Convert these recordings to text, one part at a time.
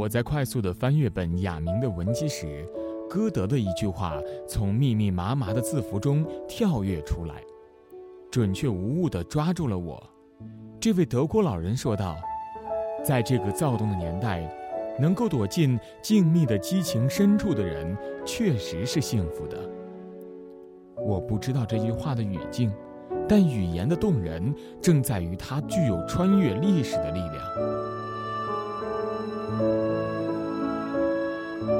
我在快速地翻阅本雅明的文集时，歌德的一句话从密密麻麻的字符中跳跃出来，准确无误地抓住了我。这位德国老人说道：“在这个躁动的年代，能够躲进静谧的激情深处的人，确实是幸福的。”我不知道这句话的语境，但语言的动人正在于它具有穿越历史的力量。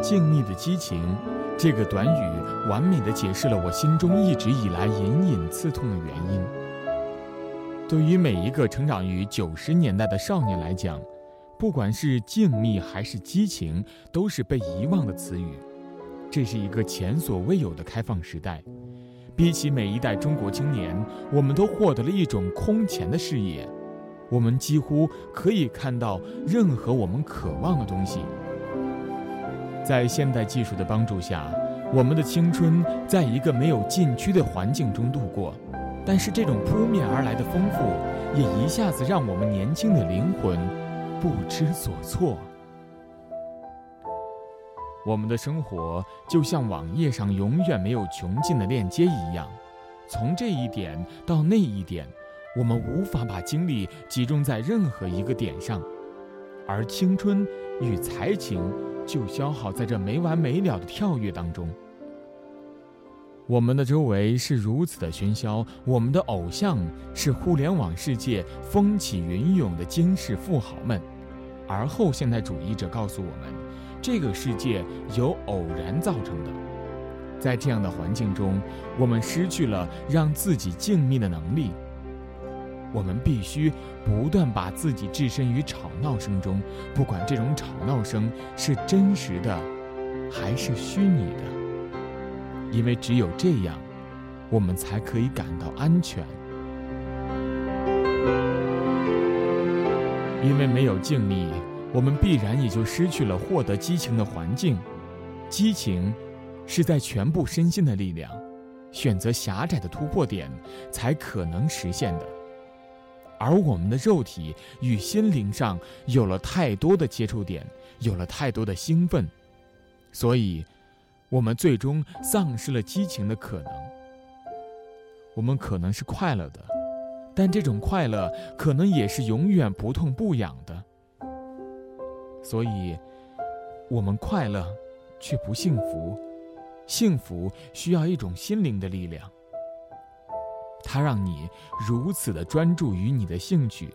静谧的激情，这个短语完美的解释了我心中一直以来隐隐刺痛的原因。对于每一个成长于九十年代的少年来讲，不管是静谧还是激情，都是被遗忘的词语。这是一个前所未有的开放时代。比起每一代中国青年，我们都获得了一种空前的视野，我们几乎可以看到任何我们渴望的东西。在现代技术的帮助下，我们的青春在一个没有禁区的环境中度过，但是这种扑面而来的丰富，也一下子让我们年轻的灵魂不知所措。我们的生活就像网页上永远没有穷尽的链接一样，从这一点到那一点，我们无法把精力集中在任何一个点上，而青春与才情就消耗在这没完没了的跳跃当中。我们的周围是如此的喧嚣，我们的偶像是互联网世界风起云涌的惊世富豪们，而后现代主义者告诉我们。这个世界由偶然造成的，在这样的环境中，我们失去了让自己静谧的能力。我们必须不断把自己置身于吵闹声中，不管这种吵闹声是真实的，还是虚拟的，因为只有这样，我们才可以感到安全。因为没有静谧。我们必然也就失去了获得激情的环境。激情是在全部身心的力量，选择狭窄的突破点才可能实现的。而我们的肉体与心灵上有了太多的接触点，有了太多的兴奋，所以，我们最终丧失了激情的可能。我们可能是快乐的，但这种快乐可能也是永远不痛不痒的。所以，我们快乐，却不幸福。幸福需要一种心灵的力量，它让你如此的专注于你的兴趣。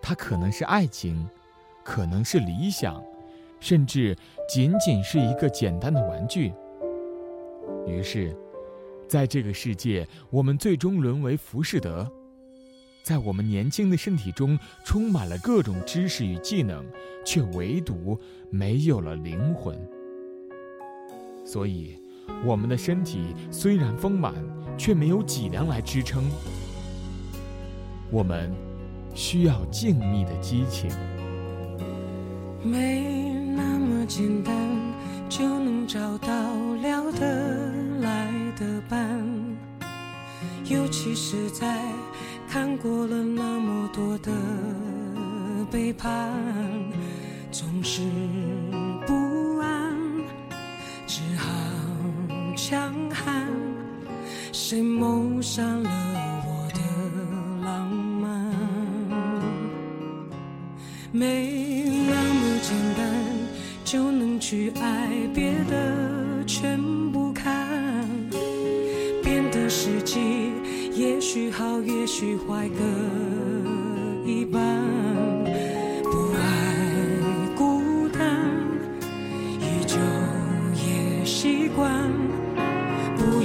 它可能是爱情，可能是理想，甚至仅仅是一个简单的玩具。于是，在这个世界，我们最终沦为浮士德。在我们年轻的身体中充满了各种知识与技能，却唯独没有了灵魂。所以，我们的身体虽然丰满，却没有脊梁来支撑。我们需要静谧的激情。没那么简单就能找到聊得来的伴，尤其是在。看过了那么多的背叛，总是强悍。谁谋杀了我的浪漫？没那么简单就能去爱，别的全不看，变得实际。也许好，也许坏，各一半。不爱孤单，依旧也习惯。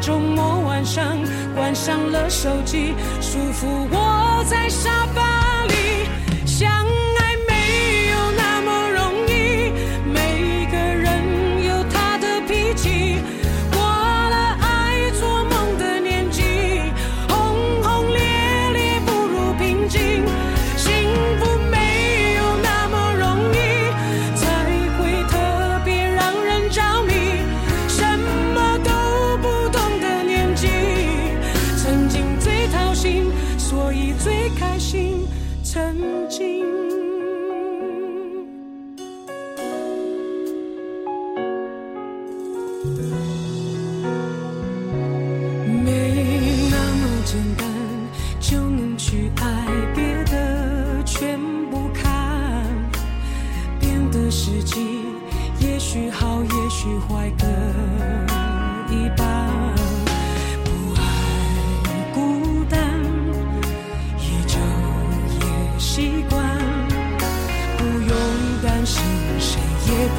周末晚上关上了手机，舒服窝在沙发。开心曾经。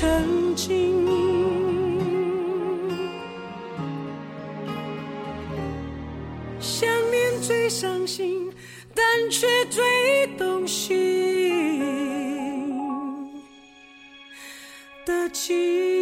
曾经。想念最伤心但却最动心的情。